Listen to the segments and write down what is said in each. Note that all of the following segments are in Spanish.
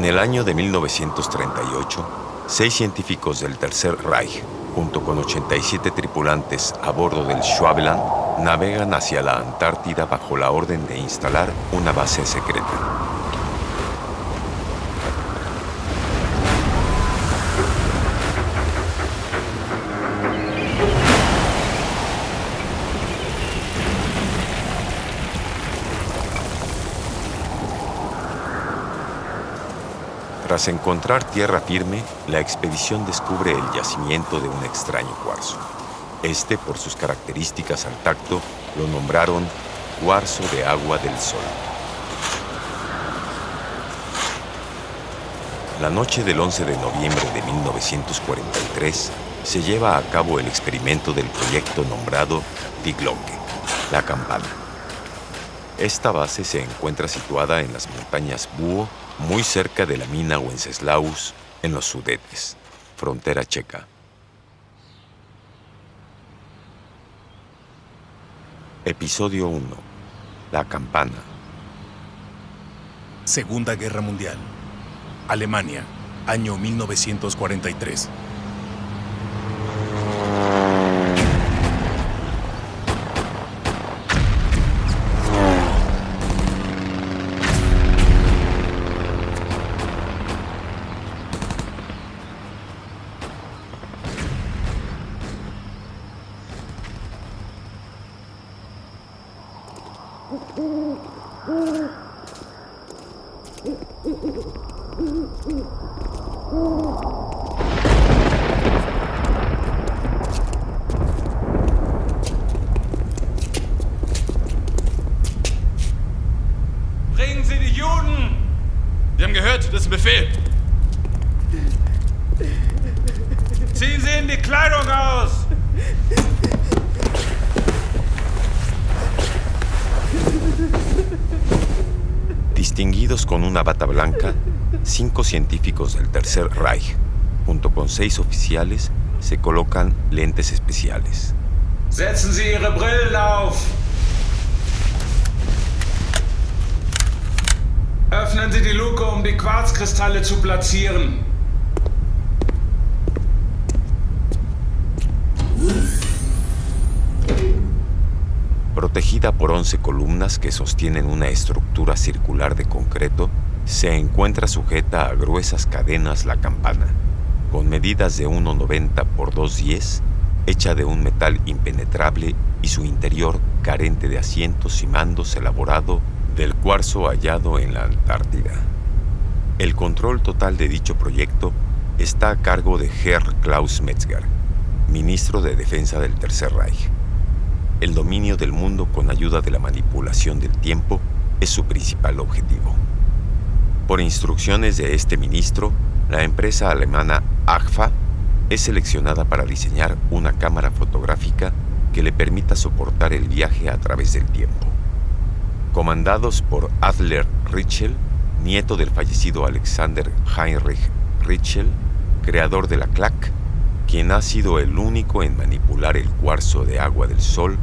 En el año de 1938, seis científicos del Tercer Reich, junto con 87 tripulantes a bordo del Schwabeland, navegan hacia la Antártida bajo la orden de instalar una base secreta. Tras encontrar tierra firme, la expedición descubre el yacimiento de un extraño cuarzo. Este, por sus características al tacto, lo nombraron cuarzo de agua del sol. La noche del 11 de noviembre de 1943 se lleva a cabo el experimento del proyecto nombrado Die Glocke, la campana. Esta base se encuentra situada en las montañas Búho muy cerca de la mina Wenceslaus, en los Sudetes, frontera checa. Episodio 1. La campana. Segunda Guerra Mundial. Alemania, año 1943. Ooh. Distinguidos con una bata blanca, cinco científicos del Tercer Reich, junto con seis oficiales, se colocan lentes especiales. Setzen Sie Ihre Brillen auf! Öffnen Sie die Luke, um die Quarzkristalle zu platzieren. Protegida por 11 columnas que sostienen una estructura circular de concreto, se encuentra sujeta a gruesas cadenas la campana, con medidas de 1,90 por 2,10, hecha de un metal impenetrable y su interior carente de asientos y mandos elaborado del cuarzo hallado en la Antártida. El control total de dicho proyecto está a cargo de Herr Klaus Metzger, ministro de Defensa del Tercer Reich. El dominio del mundo con ayuda de la manipulación del tiempo es su principal objetivo. Por instrucciones de este ministro, la empresa alemana AGFA es seleccionada para diseñar una cámara fotográfica que le permita soportar el viaje a través del tiempo. Comandados por Adler Ritschel, nieto del fallecido Alexander Heinrich Ritschel, creador de la CLAC, quien ha sido el único en manipular el cuarzo de agua del sol,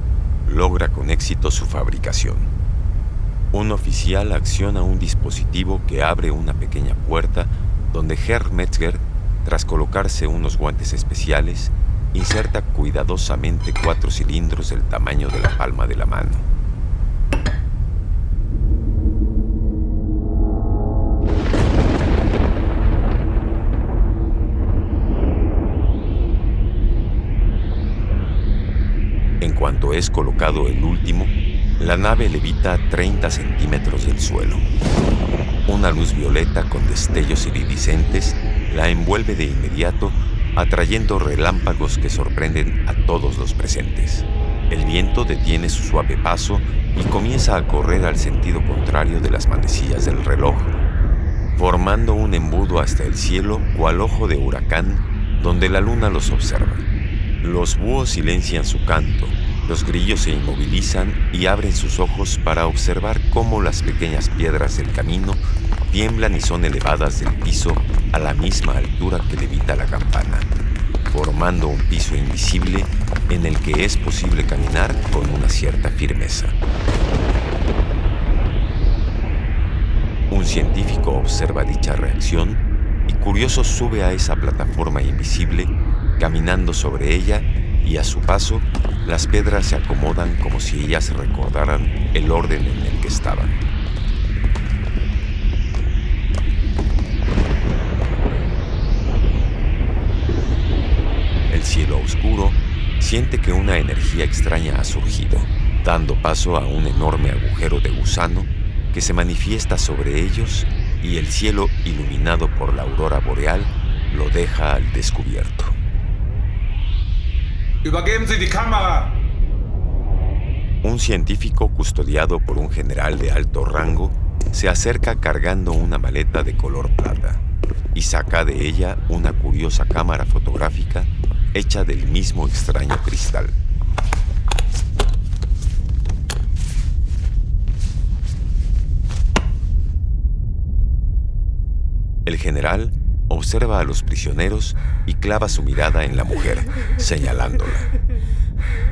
logra con éxito su fabricación. Un oficial acciona un dispositivo que abre una pequeña puerta donde Herr Metzger, tras colocarse unos guantes especiales, inserta cuidadosamente cuatro cilindros del tamaño de la palma de la mano. Cuanto es colocado el último, la nave levita 30 centímetros del suelo. Una luz violeta con destellos iridiscentes la envuelve de inmediato, atrayendo relámpagos que sorprenden a todos los presentes. El viento detiene su suave paso y comienza a correr al sentido contrario de las manecillas del reloj, formando un embudo hasta el cielo cual ojo de huracán donde la luna los observa. Los búhos silencian su canto, los grillos se inmovilizan y abren sus ojos para observar cómo las pequeñas piedras del camino tiemblan y son elevadas del piso a la misma altura que levita la campana, formando un piso invisible en el que es posible caminar con una cierta firmeza. Un científico observa dicha reacción y curioso sube a esa plataforma invisible, caminando sobre ella y a su paso las piedras se acomodan como si ellas recordaran el orden en el que estaban. El cielo oscuro siente que una energía extraña ha surgido, dando paso a un enorme agujero de gusano que se manifiesta sobre ellos y el cielo iluminado por la aurora boreal lo deja al descubierto. Übergeben Sie! Un científico custodiado por un general de alto rango se acerca cargando una maleta de color plata y saca de ella una curiosa cámara fotográfica hecha del mismo extraño cristal. El general observa a los prisioneros y clava su mirada en la mujer, señalándola.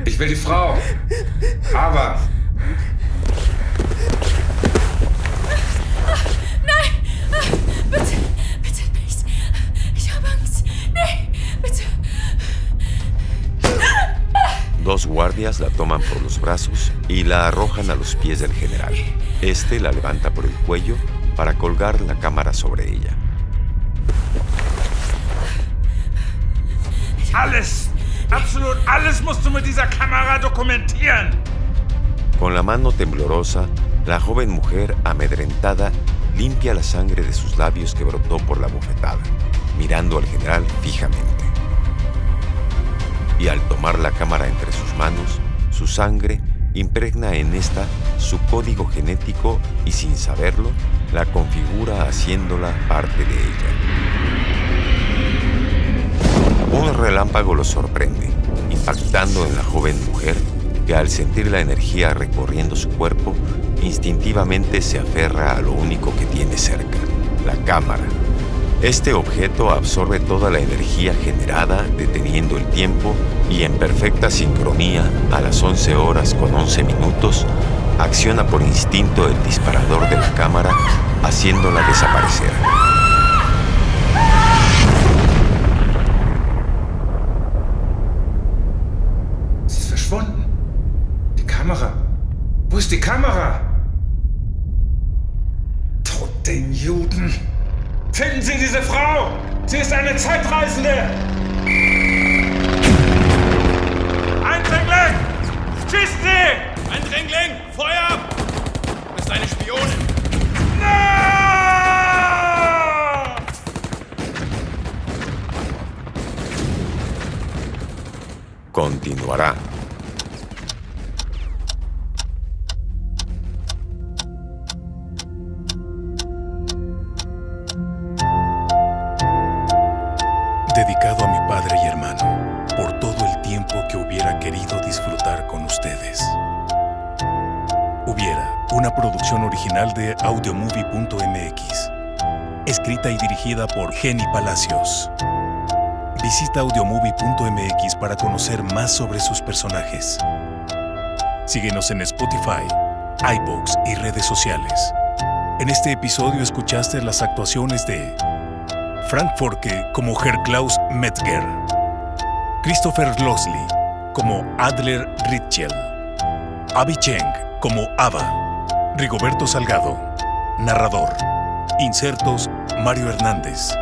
Ich will die Frau! Aber! Bitte, bitte nicht. Ich habe Angst. Nee, bitte. Dos guardias la toman por los brazos y la arrojan a los pies del general. Este la levanta por el cuello para colgar la cámara sobre ella. Alles! Absolut alles musst du mit dieser! Con la mano temblorosa, la joven mujer amedrentada limpia la sangre de sus labios que brotó por la bofetada, mirando al general fijamente. Y al tomar la cámara entre sus manos, su sangre impregna en esta su código genético y sin saberlo, la configura haciéndola parte de ella. Un relámpago lo sorprende, impactando en la joven mujer que al sentir la energía recorriendo su cuerpo, instintivamente se aferra a lo único que tiene cerca, la cámara. Este objeto absorbe toda la energía generada deteniendo el tiempo y en perfecta sincronía a las 11 horas con 11 minutos acciona por instinto el disparador de la cámara haciéndola desaparecer. Ist die Kamera? Tod den Juden! Finden Sie diese Frau! Sie ist eine Zeitreisende! Eindringling! Schießen Sie! Eindringling! Feuer! Du bist eine Spionin! No! Continuará. Querido disfrutar con ustedes. Hubiera, una producción original de audiomovie.mx, escrita y dirigida por Jenny Palacios. Visita audiomovie.mx para conocer más sobre sus personajes. Síguenos en Spotify, iBox y redes sociales. En este episodio escuchaste las actuaciones de Frank Forke como Herr Klaus Metzger, Christopher Losley como Adler Ritschel, Abby Cheng como Ava, Rigoberto Salgado, narrador, insertos Mario Hernández.